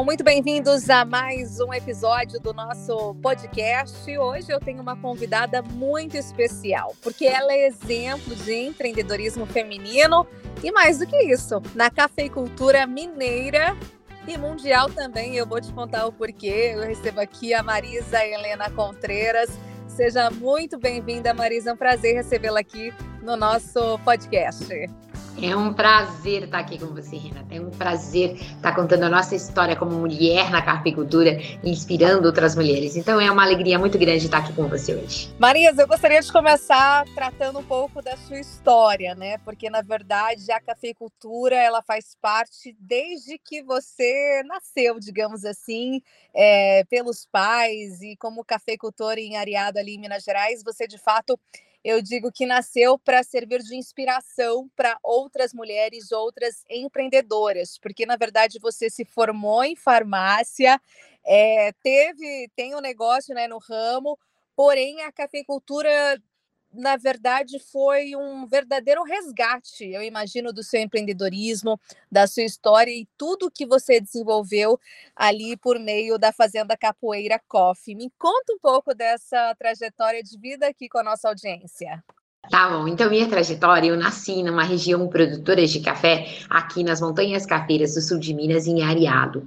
Sejam muito bem-vindos a mais um episódio do nosso podcast. Hoje eu tenho uma convidada muito especial, porque ela é exemplo de empreendedorismo feminino e mais do que isso, na cafeicultura mineira e mundial também. Eu vou te contar o porquê. Eu recebo aqui a Marisa Helena Contreiras. Seja muito bem-vinda, Marisa. É um prazer recebê-la aqui no nosso podcast. É um prazer estar aqui com você, Renata. É um prazer estar contando a nossa história como mulher na carpicultura, inspirando outras mulheres. Então é uma alegria muito grande estar aqui com você hoje. Marias, eu gostaria de começar tratando um pouco da sua história, né? Porque na verdade a cafeicultura ela faz parte desde que você nasceu, digamos assim, é, pelos pais e como cafeicultor em Areado ali em Minas Gerais, você de fato eu digo que nasceu para servir de inspiração para outras mulheres, outras empreendedoras, porque na verdade você se formou em farmácia, é, teve, tem um negócio né, no ramo, porém a cafeicultura na verdade, foi um verdadeiro resgate, eu imagino, do seu empreendedorismo, da sua história e tudo que você desenvolveu ali por meio da Fazenda Capoeira Coffee. Me conta um pouco dessa trajetória de vida aqui com a nossa audiência. Tá bom, então minha trajetória, eu nasci numa região produtora de café, aqui nas Montanhas Cafeiras do sul de Minas, em Areado.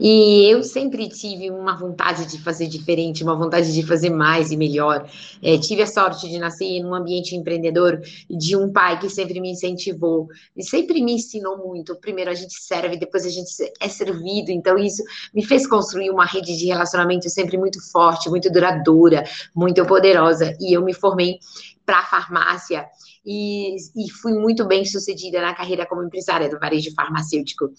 E eu sempre tive uma vontade de fazer diferente, uma vontade de fazer mais e melhor. É, tive a sorte de nascer num ambiente empreendedor de um pai que sempre me incentivou e sempre me ensinou muito. Primeiro a gente serve, depois a gente é servido. Então isso me fez construir uma rede de relacionamento sempre muito forte, muito duradoura, muito poderosa. E eu me formei para a farmácia e, e, fui muito bem sucedida na carreira como empresária do varejo farmacêutico.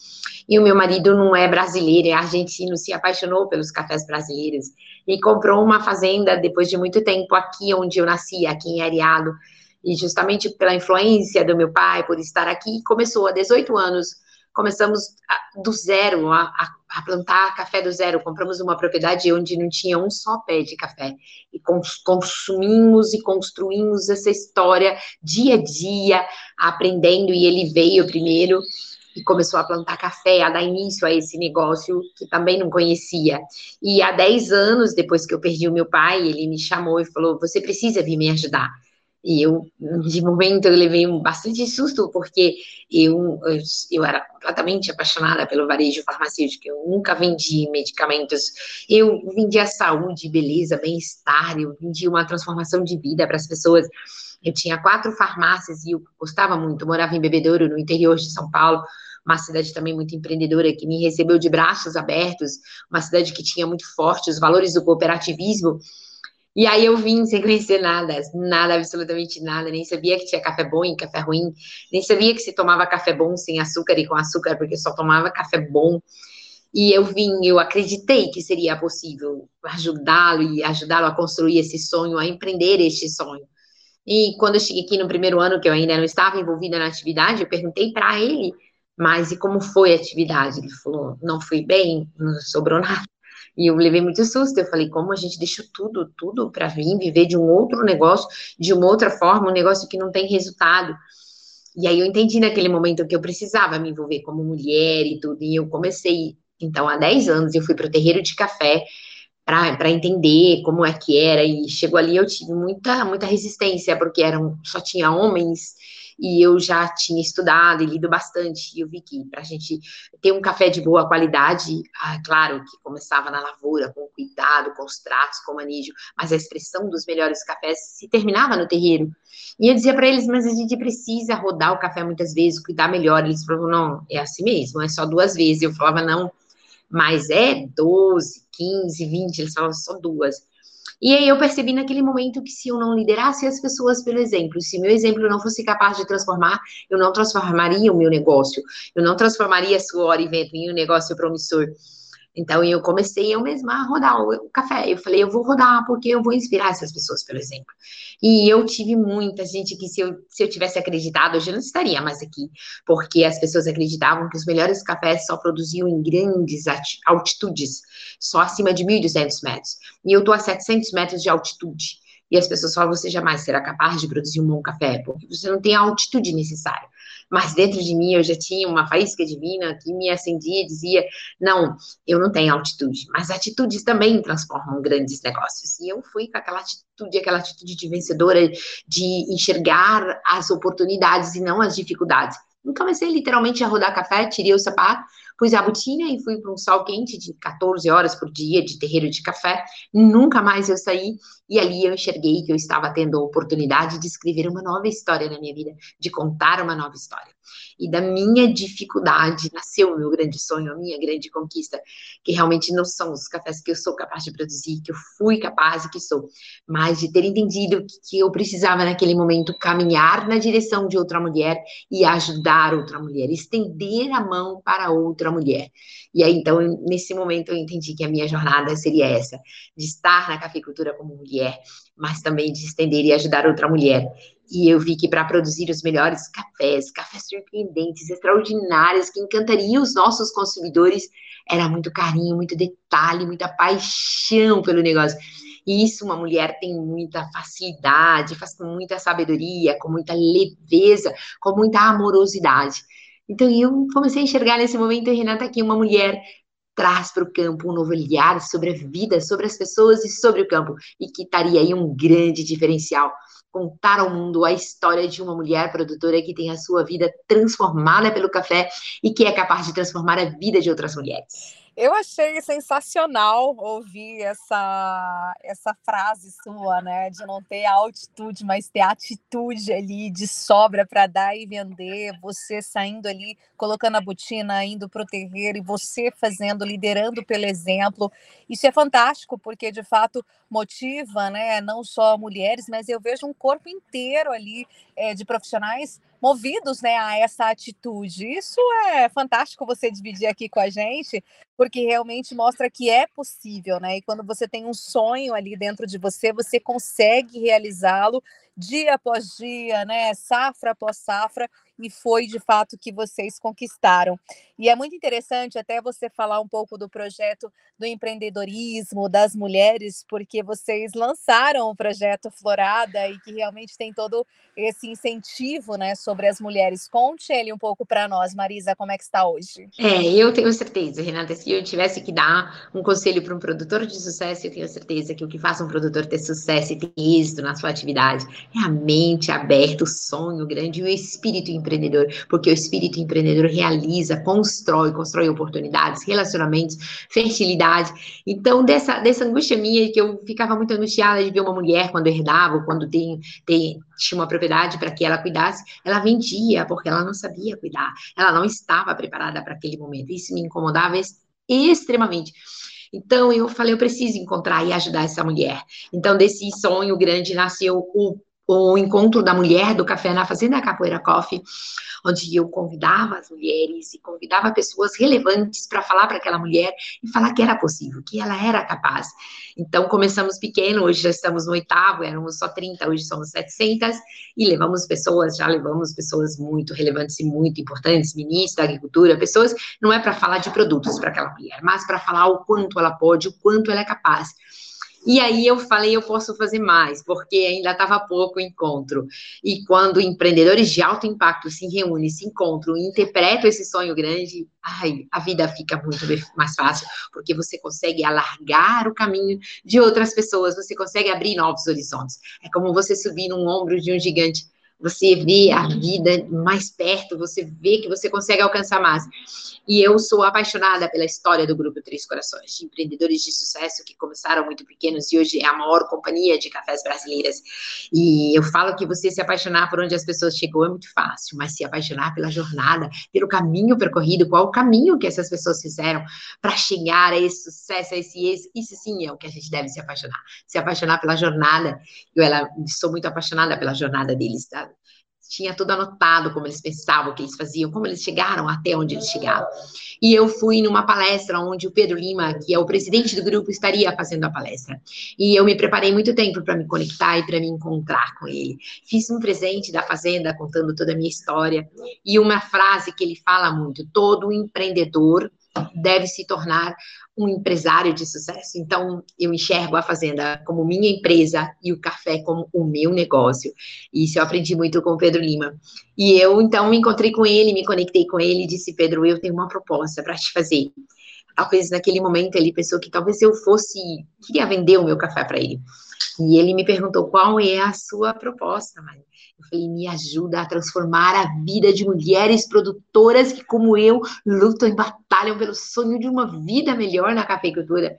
E o meu marido não é brasileiro, é argentino, se apaixonou pelos cafés brasileiros e comprou uma fazenda depois de muito tempo aqui onde eu nasci, aqui em Areado. E justamente pela influência do meu pai, por estar aqui, começou há 18 anos começamos do zero, a, a, plantar café do zero. Compramos uma propriedade onde não tinha um só pé de café. E consumimos e construímos essa história dia a dia, aprendendo. E ele veio primeiro e começou a plantar café, a dar início a esse negócio que também não conhecia. E há 10 anos, depois que eu perdi o meu pai, ele me chamou e falou: Você precisa vir me ajudar. E eu, de momento, eu levei bastante susto, porque eu, eu, eu, era completamente apaixonada pelo varejo farmacêutico, eu nunca vendi medicamentos, eu vendia saúde, beleza, bem-estar, eu vendia uma transformação de vida para as pessoas. Eu tinha quatro farmácias e eu gostava muito, eu morava em Bebedouro, no interior de São Paulo, uma cidade também muito empreendedora, que me recebeu de braços abertos, uma cidade que tinha muito forte os valores do cooperativismo, e aí eu vim sem conhecer nada, nada, absolutamente nada, nem sabia que tinha café bom e café ruim, nem sabia que se tomava café bom sem açúcar e com açúcar, porque só tomava café bom. E eu vim, eu acreditei que seria possível ajudá-lo e ajudá-lo a construir esse sonho, a empreender este sonho. E quando eu cheguei aqui no primeiro ano, que eu ainda não estava envolvida na atividade, eu perguntei para ele, mas e como foi a atividade? Ele falou, não fui bem, não sobrou nada. E eu levei muito susto. Eu falei, como a gente deixa tudo, tudo para vir viver de um outro negócio, de uma outra forma, um negócio que não tem resultado. E aí eu entendi naquele momento que eu precisava me envolver como mulher e tudo. E eu comecei, então, há 10 anos, eu fui para o terreiro de café para entender como é que era. E chegou ali, eu tive muita, muita resistência, porque eram, só tinha homens e eu já tinha estudado e lido bastante, e eu vi que para a gente ter um café de boa qualidade, ah, claro que começava na lavoura, com cuidado, com os tratos, com o manejo, mas a expressão dos melhores cafés se terminava no terreiro. E eu dizia para eles, mas a gente precisa rodar o café muitas vezes, cuidar melhor. Eles falavam, não, é assim mesmo, é só duas vezes. Eu falava, não, mas é 12, 15, 20, eles falavam só duas. E aí eu percebi naquele momento que se eu não liderasse as pessoas pelo exemplo, se meu exemplo não fosse capaz de transformar, eu não transformaria o meu negócio, eu não transformaria suor e vento em um negócio promissor. Então eu comecei eu mesma a rodar o, café. Eu falei, eu vou rodar porque eu vou inspirar essas pessoas, por exemplo. E eu tive muita gente que, se eu, se eu tivesse acreditado, hoje eu não estaria mais aqui, porque as pessoas acreditavam que os melhores cafés só produziam em grandes altitudes, só acima de 1.200 metros. E eu estou a 700 metros de altitude. E as pessoas falam, você jamais será capaz de produzir um bom café, porque você não tem a altitude necessária. Mas dentro de mim eu já tinha uma faísca divina que me acendia e dizia, não, eu não tenho altitude. Mas atitudes também transformam grandes negócios. E eu fui com aquela atitude, aquela atitude de vencedora, de enxergar as oportunidades e não as dificuldades. E comecei literalmente a rodar café, tirei o sapato, pus a botina e fui para um sol quente de 14 horas por dia de terreiro de café. Nunca mais eu saí e ali eu enxerguei que eu estava tendo a oportunidade de escrever uma nova história na minha vida, de contar uma nova história. E da minha dificuldade nasceu o meu grande sonho, a minha grande conquista, que realmente não são os cafés que eu sou capaz de produzir, que eu fui capaz e que sou, mas de ter entendido que eu precisava naquele momento caminhar na direção de outra mulher e ajudar outra mulher, estender a mão para outra mulher. E aí, então, nesse momento, eu entendi que a minha jornada seria essa, de estar na cafeicultura como mulher, mas também de estender e ajudar outra mulher. E eu vi que para produzir os melhores cafés, cafés surpreendentes, extraordinários, que encantariam os nossos consumidores, era muito carinho, muito detalhe, muita paixão pelo negócio. E isso uma mulher tem muita facilidade, faz com muita sabedoria, com muita leveza, com muita amorosidade. Então eu comecei a enxergar nesse momento, Renata, aqui uma mulher traz para o campo um novo olhar sobre a vida, sobre as pessoas e sobre o campo, e que estaria aí um grande diferencial contar ao mundo a história de uma mulher produtora que tem a sua vida transformada pelo café e que é capaz de transformar a vida de outras mulheres. Eu achei sensacional ouvir essa, essa frase sua, né? De não ter altitude, mas ter atitude ali de sobra para dar e vender. Você saindo ali, colocando a botina, indo para o terreiro e você fazendo, liderando pelo exemplo. Isso é fantástico, porque de fato motiva, né? Não só mulheres, mas eu vejo um corpo inteiro ali é, de profissionais movidos né, a essa atitude. Isso é fantástico você dividir aqui com a gente, porque realmente mostra que é possível, né? E quando você tem um sonho ali dentro de você, você consegue realizá-lo dia após dia, né? Safra após safra, e foi de fato que vocês conquistaram. E é muito interessante até você falar um pouco do projeto do empreendedorismo das mulheres, porque vocês lançaram o projeto Florada e que realmente tem todo esse incentivo, né, sobre as mulheres. Conte ele um pouco para nós, Marisa, como é que está hoje? É, eu tenho certeza, Renata, se eu tivesse que dar um conselho para um produtor de sucesso, eu tenho certeza que o que faz um produtor ter sucesso e ter êxito na sua atividade é a mente aberta, o sonho grande e o espírito empreendedor, porque o espírito empreendedor realiza, constrói, constrói oportunidades, relacionamentos, fertilidade. Então, dessa, dessa angústia minha, que eu ficava muito angustiada de ver uma mulher quando herdava, quando tem, tem, tinha uma propriedade para que ela cuidasse, ela vendia, porque ela não sabia cuidar, ela não estava preparada para aquele momento. Isso me incomodava extremamente. Então eu falei, eu preciso encontrar e ajudar essa mulher. Então desse sonho grande nasceu o o encontro da mulher do café na Fazenda Capoeira Coffee, onde eu convidava as mulheres e convidava pessoas relevantes para falar para aquela mulher e falar que era possível, que ela era capaz. Então, começamos pequeno, hoje já estamos no oitavo, éramos só 30, hoje somos 700, e levamos pessoas, já levamos pessoas muito relevantes e muito importantes, ministros da agricultura, pessoas, não é para falar de produtos para aquela mulher, mas para falar o quanto ela pode, o quanto ela é capaz. E aí eu falei, eu posso fazer mais, porque ainda estava pouco o encontro. E quando empreendedores de alto impacto se reúnem, se encontram e interpretam esse sonho grande, ai, a vida fica muito mais fácil, porque você consegue alargar o caminho de outras pessoas, você consegue abrir novos horizontes. É como você subir num ombro de um gigante você vê a vida mais perto, você vê que você consegue alcançar mais. E eu sou apaixonada pela história do Grupo Três Corações, de empreendedores de sucesso que começaram muito pequenos e hoje é a maior companhia de cafés brasileiras. E eu falo que você se apaixonar por onde as pessoas chegou é muito fácil, mas se apaixonar pela jornada, pelo caminho percorrido, qual o caminho que essas pessoas fizeram para chegar a esse sucesso, a esse êxito, isso sim é o que a gente deve se apaixonar. Se apaixonar pela jornada. Eu ela, sou muito apaixonada pela jornada deles, tá? Tinha tudo anotado, como eles pensavam, o que eles faziam, como eles chegaram até onde eles chegaram. E eu fui numa palestra onde o Pedro Lima, que é o presidente do grupo, estaria fazendo a palestra. E eu me preparei muito tempo para me conectar e para me encontrar com ele. Fiz um presente da fazenda contando toda a minha história e uma frase que ele fala muito: todo empreendedor deve se tornar um empresário de sucesso. Então, eu enxergo a fazenda como minha empresa e o café como o meu negócio. Isso eu aprendi muito com o Pedro Lima. E eu, então, me encontrei com ele, me conectei com ele e disse: Pedro, eu tenho uma proposta para te fazer. Talvez naquele momento ele pensou que talvez eu fosse, queria vender o meu café para ele. E ele me perguntou qual é a sua proposta, Maria. Eu falei, me ajuda a transformar a vida de mulheres produtoras que, como eu, lutam e batalham pelo sonho de uma vida melhor na cafeicultura.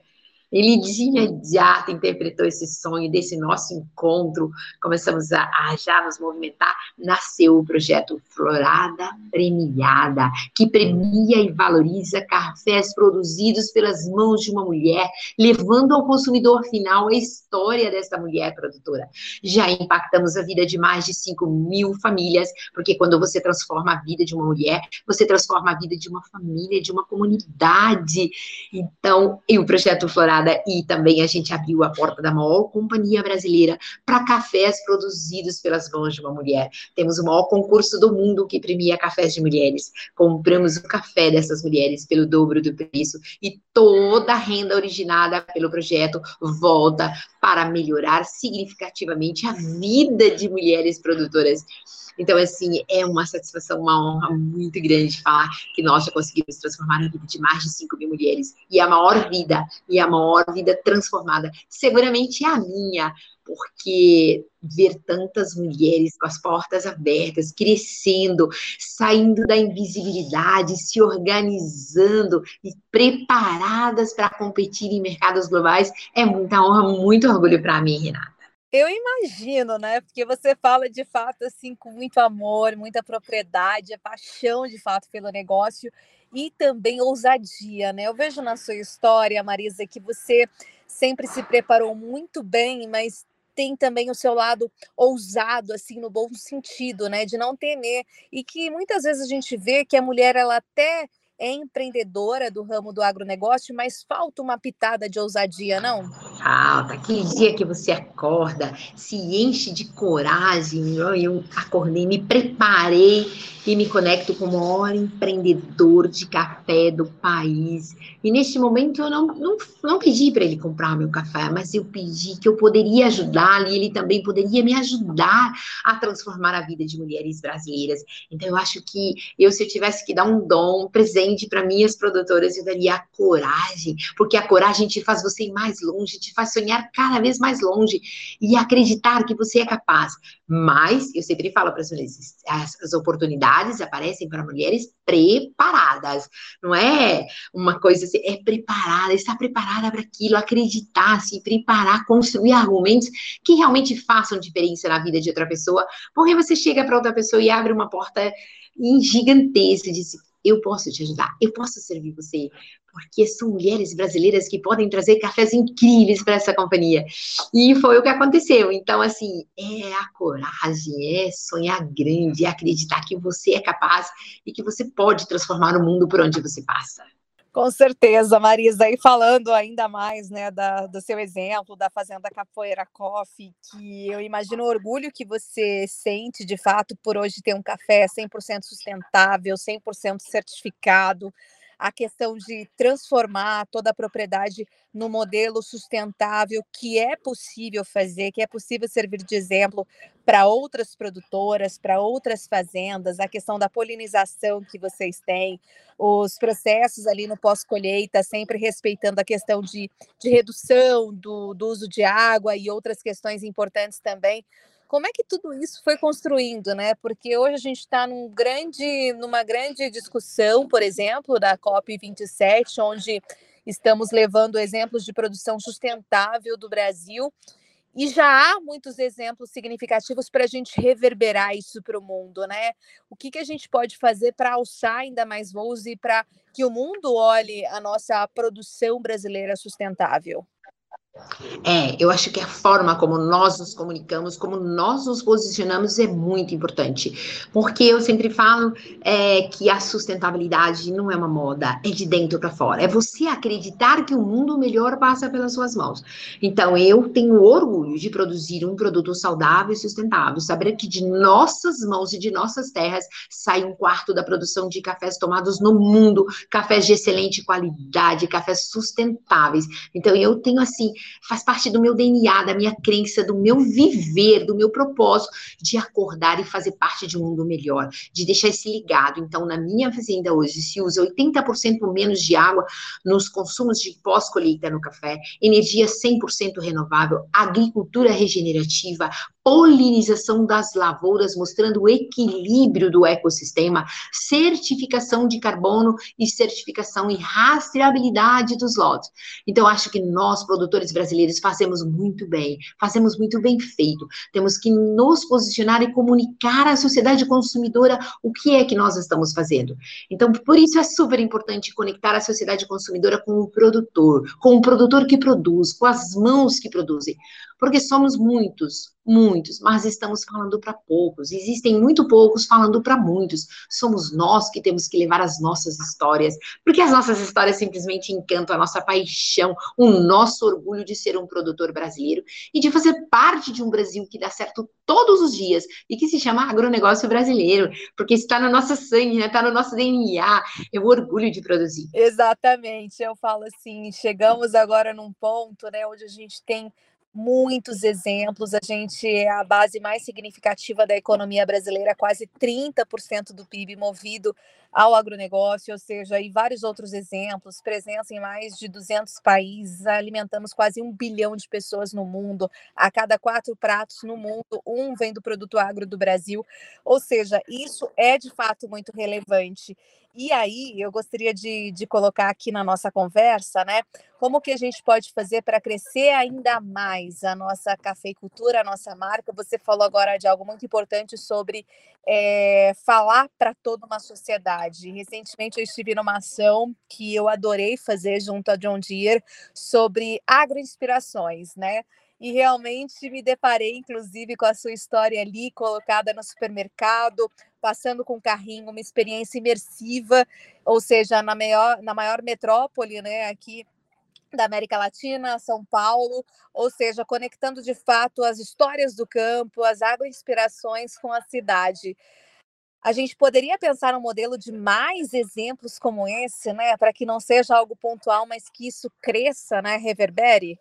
Ele de imediato interpretou esse sonho desse nosso encontro, começamos a, a, já nos movimentar, nasceu o projeto Florada Premiada, que premia e valoriza cafés produzidos pelas mãos de uma mulher, levando ao consumidor final a história dessa mulher produtora. Já impactamos a vida de mais de 5 mil famílias, porque quando você transforma a vida de uma mulher, você transforma a vida de uma família, de uma comunidade. Então, e o projeto Florada e também a gente abriu a porta da maior companhia brasileira para cafés produzidos pelas mãos de uma mulher. Temos o maior concurso do mundo que premia cafés de mulheres. Compramos o café dessas mulheres pelo dobro do preço e toda a renda originada pelo projeto volta para melhorar significativamente a vida de mulheres produtoras. Então, assim, é uma satisfação, uma honra muito grande falar que nós já conseguimos transformar a vida de mais de 5 mil mulheres. E a maior vida, e a maior vida transformada, seguramente é a minha, porque ver tantas mulheres com as portas abertas, crescendo, saindo da invisibilidade, se organizando e preparadas para competir em mercados globais é muita honra, muito orgulho para mim, Renata. Eu imagino, né? Porque você fala de fato assim com muito amor, muita propriedade, paixão de fato pelo negócio e também ousadia, né? Eu vejo na sua história, Marisa, que você sempre se preparou muito bem, mas tem também o seu lado ousado, assim, no bom sentido, né? De não temer. E que muitas vezes a gente vê que a mulher, ela até é empreendedora do ramo do agronegócio, mas falta uma pitada de ousadia, não? Falta. Aquele dia que você acorda, se enche de coragem. Eu acordei, me preparei e me conecto com o maior empreendedor de café do país. E neste momento eu não, não, não pedi para ele comprar meu café, mas eu pedi que eu poderia ajudá-lo e ele também poderia me ajudar a transformar a vida de mulheres brasileiras. Então eu acho que eu, se eu tivesse que dar um dom, um presente para minhas produtoras, eu daria a coragem, porque a coragem te faz você ir mais longe, te faz sonhar cada vez mais longe e acreditar que você é capaz. Mas eu sempre falo para as mulheres, as, as oportunidades aparecem para mulheres preparadas. Não é uma coisa assim, é preparada, está preparada para aquilo, acreditar, se preparar, construir argumentos que realmente façam diferença na vida de outra pessoa. Porque você chega para outra pessoa e abre uma porta gigantesca e diz: eu posso te ajudar, eu posso servir você, porque são mulheres brasileiras que podem trazer cafés incríveis para essa companhia. E foi o que aconteceu. Então, assim, é a coragem, é sonhar grande, é acreditar que você é capaz e que você pode transformar o mundo por onde você passa. Com certeza, Marisa. E falando ainda mais né, da, do seu exemplo da Fazenda Capoeira Coffee, que eu imagino o orgulho que você sente de fato por hoje ter um café 100% sustentável, 100% certificado, a questão de transformar toda a propriedade no modelo sustentável que é possível fazer, que é possível servir de exemplo para outras produtoras, para outras fazendas, a questão da polinização que vocês têm, os processos ali no pós-colheita, sempre respeitando a questão de, de redução do, do uso de água e outras questões importantes também como é que tudo isso foi construindo, né? Porque hoje a gente está num grande, numa grande discussão, por exemplo, da COP27, onde estamos levando exemplos de produção sustentável do Brasil. E já há muitos exemplos significativos para a gente reverberar isso para o mundo, né? O que, que a gente pode fazer para alçar ainda mais voos e para que o mundo olhe a nossa produção brasileira sustentável? É, eu acho que a forma como nós nos comunicamos, como nós nos posicionamos é muito importante. Porque eu sempre falo é, que a sustentabilidade não é uma moda, é de dentro para fora. É você acreditar que o mundo melhor passa pelas suas mãos. Então, eu tenho orgulho de produzir um produto saudável e sustentável, saber que de nossas mãos e de nossas terras sai um quarto da produção de cafés tomados no mundo, cafés de excelente qualidade, cafés sustentáveis. Então, eu tenho assim faz parte do meu DNA, da minha crença, do meu viver, do meu propósito de acordar e fazer parte de um mundo melhor, de deixar esse ligado. Então, na minha fazenda hoje se usa 80% menos de água nos consumos de pós-colheita no café, energia 100% renovável, agricultura regenerativa, polinização das lavouras, mostrando o equilíbrio do ecossistema, certificação de carbono e certificação e rastreabilidade dos lotes. Então, acho que nós, produtores brasileiros, fazemos muito bem, fazemos muito bem feito. Temos que nos posicionar e comunicar à sociedade consumidora o que é que nós estamos fazendo. Então, por isso é super importante conectar a sociedade consumidora com o produtor, com o produtor que produz, com as mãos que produzem porque somos muitos, muitos, mas estamos falando para poucos. Existem muito poucos falando para muitos. Somos nós que temos que levar as nossas histórias, porque as nossas histórias simplesmente encantam a nossa paixão, o nosso orgulho de ser um produtor brasileiro e de fazer parte de um Brasil que dá certo todos os dias e que se chama agronegócio brasileiro, porque está no nosso sangue, né? está no nosso DNA. É o orgulho de produzir. Exatamente. Eu falo assim, chegamos agora num ponto, né, onde a gente tem muitos exemplos. A gente é a base mais significativa da economia brasileira, quase 30% do PIB movido ao agronegócio, ou seja, e vários outros exemplos, presença em mais de 200 países, alimentamos quase um bilhão de pessoas no mundo, a cada quatro pratos no mundo, um vem do produto agro do Brasil, ou seja, isso é de fato muito relevante. E aí, eu gostaria de, de colocar aqui na nossa conversa, né? Como que a gente pode fazer para crescer ainda mais a nossa cafeicultura, a nossa marca? Você falou agora de algo muito importante sobre é, falar para toda uma sociedade. Recentemente eu estive numa ação que eu adorei fazer junto a John Deere sobre agroinspirações, né? e realmente me deparei, inclusive, com a sua história ali colocada no supermercado, passando com o carrinho, uma experiência imersiva, ou seja, na maior, na maior metrópole, né, aqui da América Latina, São Paulo, ou seja, conectando de fato as histórias do campo, as agroinspirações com a cidade a gente poderia pensar um modelo de mais exemplos como esse, né, para que não seja algo pontual, mas que isso cresça, né, reverbere?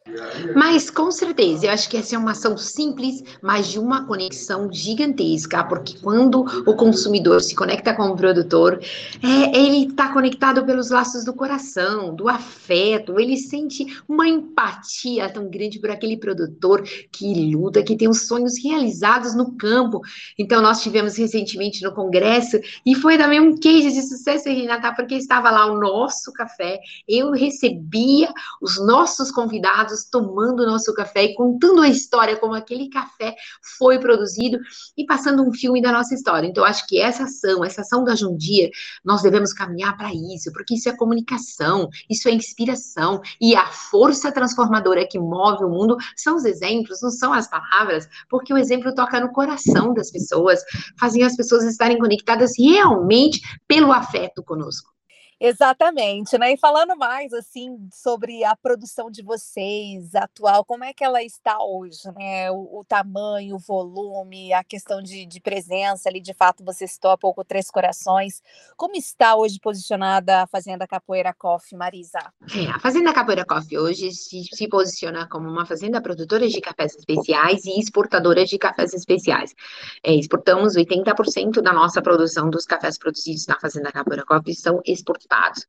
Mas com certeza, eu acho que essa é uma ação simples, mas de uma conexão gigantesca, porque quando o consumidor se conecta com o produtor, é, ele está conectado pelos laços do coração, do afeto, ele sente uma empatia tão grande por aquele produtor que luta, que tem os sonhos realizados no campo. Então, nós tivemos recentemente no congresso, e foi também um case de sucesso, Renata, porque estava lá o nosso café, eu recebia os nossos convidados tomando o nosso café e contando a história, como aquele café foi produzido e passando um filme da nossa história. Então, acho que essa ação, essa ação da Jundia, nós devemos caminhar para isso, porque isso é comunicação, isso é inspiração, e a força transformadora que move o mundo são os exemplos, não são as palavras, porque o exemplo toca no coração das pessoas, fazem as pessoas estarem conectadas realmente pelo afeto conosco. Exatamente, né? E falando mais assim sobre a produção de vocês atual, como é que ela está hoje, né? O, o tamanho, o volume, a questão de, de, presença ali, de fato, você citou há pouco Três Corações. Como está hoje posicionada a Fazenda Capoeira Coffee, Marisa? É, a Fazenda Capoeira Coffee hoje se, se posiciona como uma fazenda produtora de cafés especiais e exportadora de cafés especiais. É, exportamos 80% da nossa produção dos cafés produzidos na Fazenda Capoeira Coffee são exportados resultados.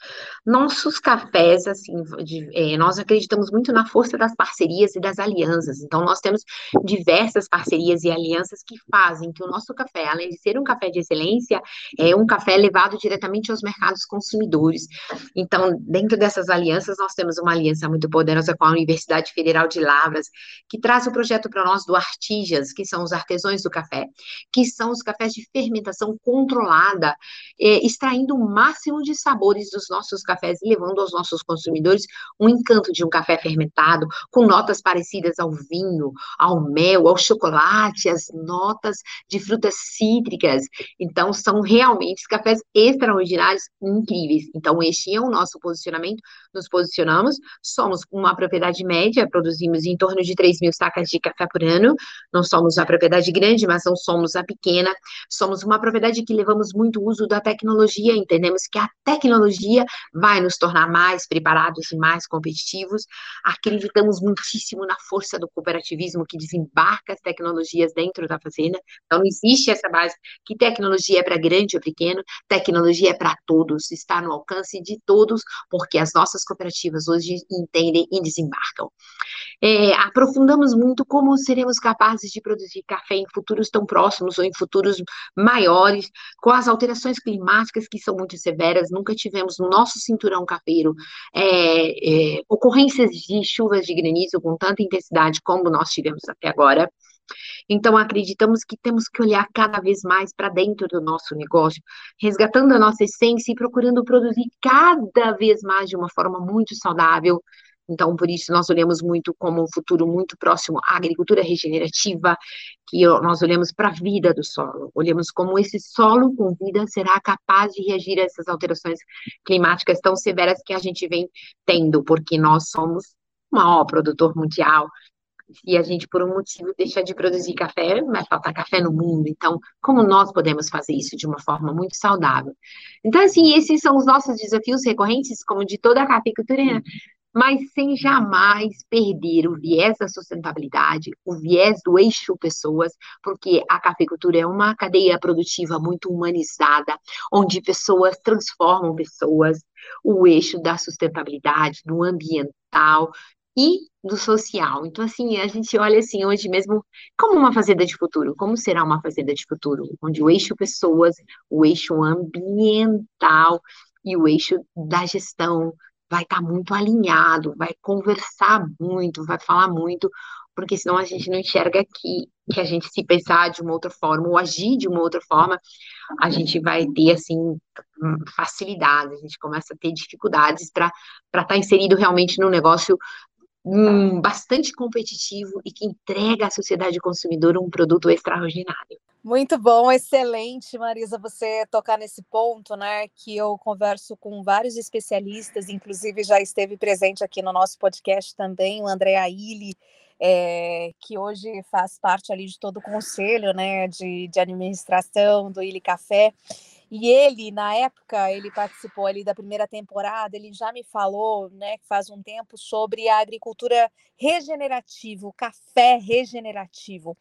Nossos cafés, assim, de, é, nós acreditamos muito na força das parcerias e das alianças. Então, nós temos diversas parcerias e alianças que fazem que o nosso café, além de ser um café de excelência, é um café levado diretamente aos mercados consumidores. Então, dentro dessas alianças, nós temos uma aliança muito poderosa com a Universidade Federal de Lavras, que traz o projeto para nós do Artijas, que são os artesãos do café, que são os cafés de fermentação controlada, é, extraindo o máximo de sabor sabores dos nossos cafés e levando aos nossos consumidores um encanto de um café fermentado, com notas parecidas ao vinho, ao mel, ao chocolate, as notas de frutas cítricas. Então, são realmente cafés extraordinários, incríveis. Então, este é o nosso posicionamento. Nos posicionamos, somos uma propriedade média, produzimos em torno de 3 mil sacas de café por ano. Não somos a propriedade grande, mas não somos a pequena. Somos uma propriedade que levamos muito uso da tecnologia, entendemos que a tecnologia vai nos tornar mais preparados e mais competitivos. Acreditamos muitíssimo na força do cooperativismo que desembarca as tecnologias dentro da fazenda. Então, não existe essa base que tecnologia é para grande ou pequeno, tecnologia é para todos, está no alcance de todos, porque as nossas cooperativas hoje entendem e desembarcam. É, aprofundamos muito como seremos capazes de produzir café em futuros tão próximos ou em futuros maiores, com as alterações climáticas que são muito severas, nunca tivemos no nosso cinturão cafeiro é, é, ocorrências de chuvas de granizo com tanta intensidade como nós tivemos até agora. Então, acreditamos que temos que olhar cada vez mais para dentro do nosso negócio, resgatando a nossa essência e procurando produzir cada vez mais de uma forma muito saudável, então, por isso, nós olhamos muito como um futuro muito próximo à agricultura regenerativa, que nós olhamos para a vida do solo, olhamos como esse solo com vida será capaz de reagir a essas alterações climáticas tão severas que a gente vem tendo, porque nós somos o maior produtor mundial. Se a gente, por um motivo, deixar de produzir café, vai faltar café no mundo. Então, como nós podemos fazer isso de uma forma muito saudável? Então, assim, esses são os nossos desafios recorrentes, como de toda a cafeicultura mas sem jamais perder o viés da sustentabilidade, o viés do eixo pessoas, porque a cafeicultura é uma cadeia produtiva muito humanizada, onde pessoas transformam pessoas, o eixo da sustentabilidade, do ambiental e do social. Então, assim, a gente olha assim hoje mesmo como uma fazenda de futuro. Como será uma fazenda de futuro? Onde o eixo pessoas, o eixo ambiental e o eixo da gestão vai estar tá muito alinhado, vai conversar muito, vai falar muito, porque senão a gente não enxerga que, que a gente se pensar de uma outra forma ou agir de uma outra forma, a gente vai ter, assim, facilidades, a gente começa a ter dificuldades para estar tá inserido realmente no negócio bastante competitivo e que entrega à sociedade consumidora um produto extraordinário. Muito bom, excelente, Marisa, você tocar nesse ponto, né? Que eu converso com vários especialistas, inclusive já esteve presente aqui no nosso podcast também, o André Aili, é, que hoje faz parte ali de todo o conselho, né? De, de administração do Ilha Café. E ele, na época, ele participou ali da primeira temporada, ele já me falou, né, faz um tempo, sobre a agricultura regenerativa, o café regenerativo.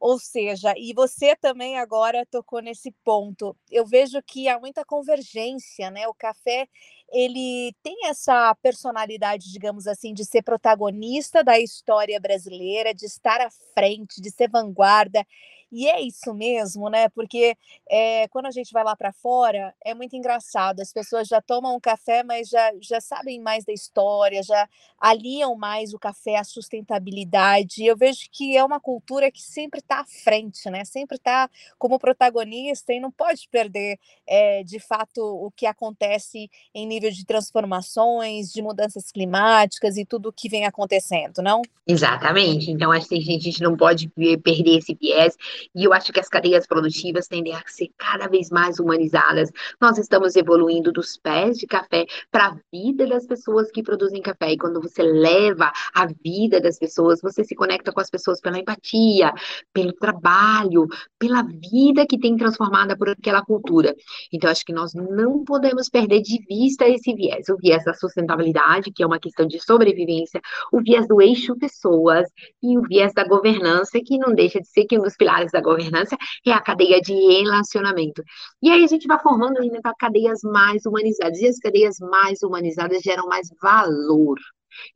Ou seja, e você também agora tocou nesse ponto. Eu vejo que há muita convergência, né? O café ele tem essa personalidade, digamos assim, de ser protagonista da história brasileira, de estar à frente, de ser vanguarda. E é isso mesmo, né? Porque é, quando a gente vai lá para fora, é muito engraçado. As pessoas já tomam um café, mas já, já sabem mais da história, já aliam mais o café à sustentabilidade. Eu vejo que é uma cultura que sempre está à frente, né? Sempre está como protagonista e não pode perder, é, de fato, o que acontece em nível de transformações, de mudanças climáticas e tudo o que vem acontecendo, não? Exatamente. Então, acho que a gente não pode perder esse viés e eu acho que as cadeias produtivas tendem a ser cada vez mais humanizadas. Nós estamos evoluindo dos pés de café para a vida das pessoas que produzem café. E quando você leva a vida das pessoas, você se conecta com as pessoas pela empatia, pelo trabalho, pela vida que tem transformada por aquela cultura. Então, acho que nós não podemos perder de vista esse viés, o viés da sustentabilidade, que é uma questão de sobrevivência, o viés do eixo pessoas e o viés da governança, que não deixa de ser que um dos pilares da governança é a cadeia de relacionamento. E aí a gente vai formando ainda cadeias mais humanizadas, e as cadeias mais humanizadas geram mais valor.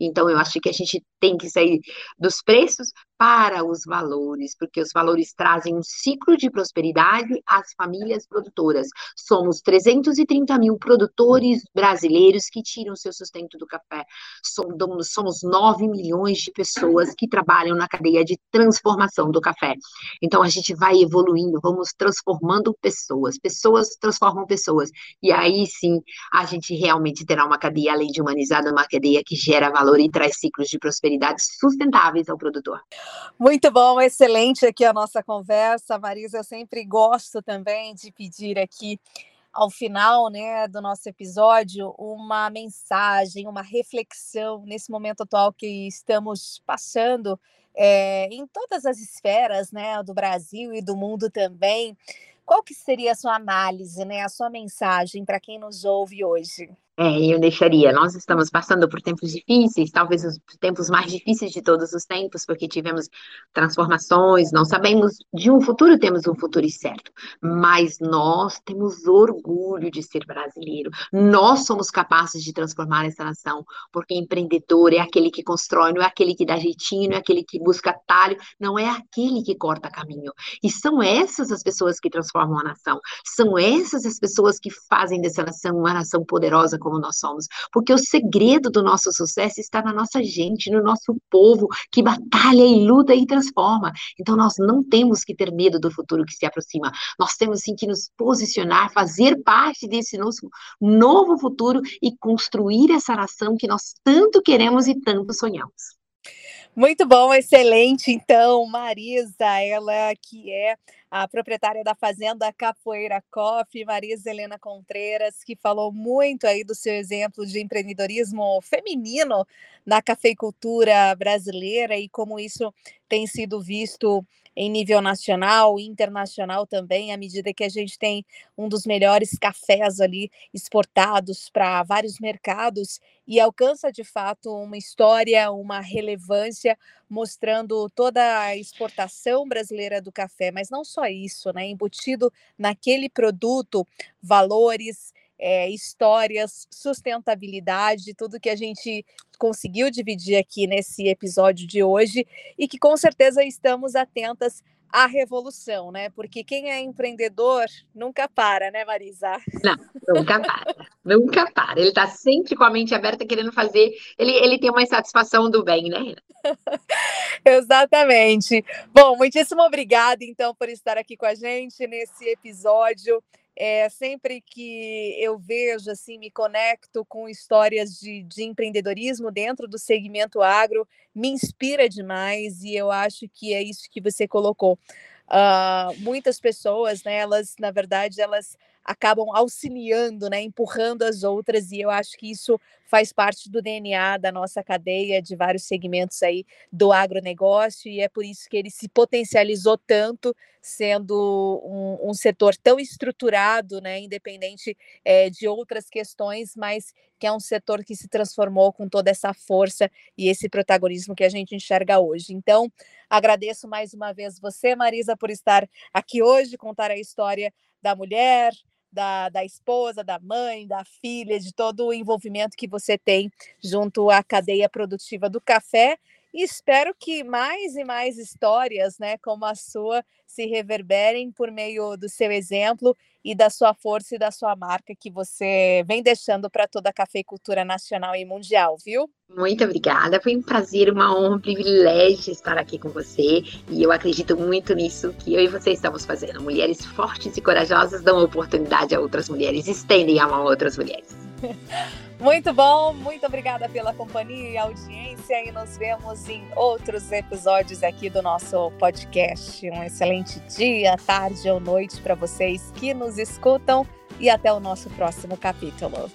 Então, eu acho que a gente tem que sair dos preços para os valores, porque os valores trazem um ciclo de prosperidade às famílias produtoras. Somos 330 mil produtores brasileiros que tiram seu sustento do café. Somos, somos 9 milhões de pessoas que trabalham na cadeia de transformação do café. Então a gente vai evoluindo, vamos transformando pessoas, pessoas transformam pessoas. E aí sim a gente realmente terá uma cadeia, além de humanizada, uma cadeia que gera valor e traz ciclos de prosperidade sustentáveis ao produtor. Muito bom, excelente aqui a nossa conversa, Marisa. Eu sempre gosto também de pedir aqui ao final né, do nosso episódio uma mensagem, uma reflexão nesse momento atual que estamos passando é, em todas as esferas né, do Brasil e do mundo também. Qual que seria a sua análise, né, a sua mensagem para quem nos ouve hoje? É, eu deixaria. Nós estamos passando por tempos difíceis, talvez os tempos mais difíceis de todos os tempos, porque tivemos transformações, não sabemos de um futuro, temos um futuro incerto, mas nós temos orgulho de ser brasileiro. Nós somos capazes de transformar essa nação, porque empreendedor é aquele que constrói, não é aquele que dá jeitinho, não é aquele que busca talho, não é aquele que corta caminho. E são essas as pessoas que transformam a nação, são essas as pessoas que fazem dessa nação uma nação poderosa como nós somos, porque o segredo do nosso sucesso está na nossa gente, no nosso povo que batalha e luta e transforma. Então nós não temos que ter medo do futuro que se aproxima. Nós temos sim que nos posicionar, fazer parte desse nosso novo futuro e construir essa nação que nós tanto queremos e tanto sonhamos. Muito bom, excelente. Então, Marisa, ela que é a proprietária da Fazenda Capoeira Coffee, Marisa Helena Contreiras, que falou muito aí do seu exemplo de empreendedorismo feminino na cafeicultura brasileira e como isso tem sido visto em nível nacional e internacional também, à medida que a gente tem um dos melhores cafés ali exportados para vários mercados e alcança de fato uma história, uma relevância, mostrando toda a exportação brasileira do café, mas não só isso, né? Embutido naquele produto, valores, é, histórias, sustentabilidade, tudo que a gente conseguiu dividir aqui nesse episódio de hoje e que com certeza estamos atentas à revolução, né? Porque quem é empreendedor nunca para, né, Marisa? Não, nunca para, nunca para. Ele está sempre com a mente aberta querendo fazer. Ele, ele tem uma insatisfação do bem, né? Exatamente. Bom, muitíssimo obrigada, então, por estar aqui com a gente nesse episódio. É, sempre que eu vejo, assim, me conecto com histórias de, de empreendedorismo dentro do segmento agro, me inspira demais e eu acho que é isso que você colocou. Uh, muitas pessoas, né, elas, na verdade, elas acabam auxiliando, né, empurrando as outras, e eu acho que isso faz parte do DNA da nossa cadeia de vários segmentos aí do agronegócio, e é por isso que ele se potencializou tanto, sendo um, um setor tão estruturado, né, independente é, de outras questões, mas que é um setor que se transformou com toda essa força e esse protagonismo que a gente enxerga hoje. Então, agradeço mais uma vez você, Marisa, por estar aqui hoje, contar a história da mulher, da, da esposa, da mãe, da filha, de todo o envolvimento que você tem junto à cadeia produtiva do café. E espero que mais e mais histórias, né, como a sua, se reverberem por meio do seu exemplo e da sua força e da sua marca que você vem deixando para toda a cafeicultura nacional e mundial, viu? Muito obrigada, foi um prazer, uma honra, um privilégio estar aqui com você e eu acredito muito nisso que eu e você estamos fazendo. Mulheres fortes e corajosas dão oportunidade a outras mulheres, estendem a mão a outras mulheres. Muito bom, muito obrigada pela companhia e audiência e nos vemos em outros episódios aqui do nosso podcast. Um excelente dia, tarde ou noite para vocês que nos escutam e até o nosso próximo capítulo.